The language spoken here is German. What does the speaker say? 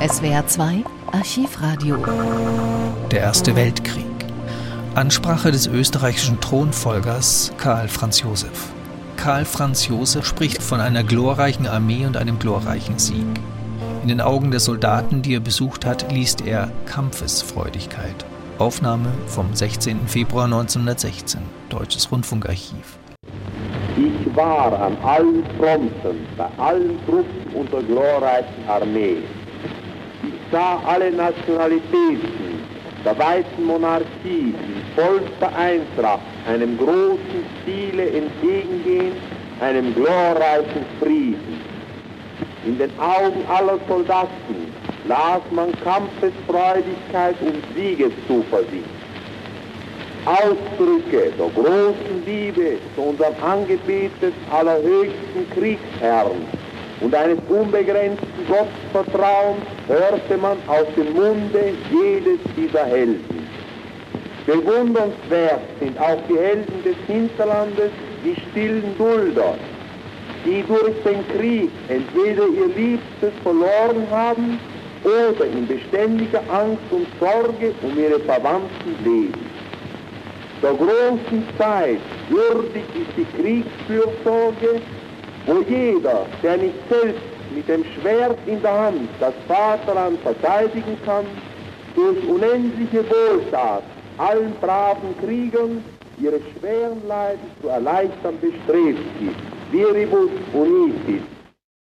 SWR 2 Archivradio. Der Erste Weltkrieg. Ansprache des österreichischen Thronfolgers Karl Franz Josef. Karl Franz Josef spricht von einer glorreichen Armee und einem glorreichen Sieg. In den Augen der Soldaten, die er besucht hat, liest er Kampfesfreudigkeit. Aufnahme vom 16. Februar 1916, Deutsches Rundfunkarchiv. Ich war an allen Fronten, bei allen Truppen unserer glorreichen Armee. Sah alle Nationalitäten der weiten Monarchie in vollster Eintracht einem großen Ziele entgegengehen, einem glorreichen Frieden. In den Augen aller Soldaten las man Kampfesfreudigkeit und Siegeszuversicht. Ausdrücke der großen Liebe zu unserem Angebetet allerhöchsten Kriegsherrn und eines unbegrenzten Gottvertrauens hörte man aus dem Munde jedes dieser Helden. Bewundernswert sind auch die Helden des Hinterlandes, die stillen Dulder, die durch den Krieg entweder ihr Liebstes verloren haben oder in beständiger Angst und Sorge um ihre Verwandten leben. Der großen Zeit würdig ist die Kriegsfürsorge, wo jeder, der nicht selbst mit dem Schwert in der Hand das Vaterland verteidigen kann, durch unendliche Wohltat allen braven Kriegern ihre schweren Leiden zu erleichtern bestrebt ist. Viribus unitis.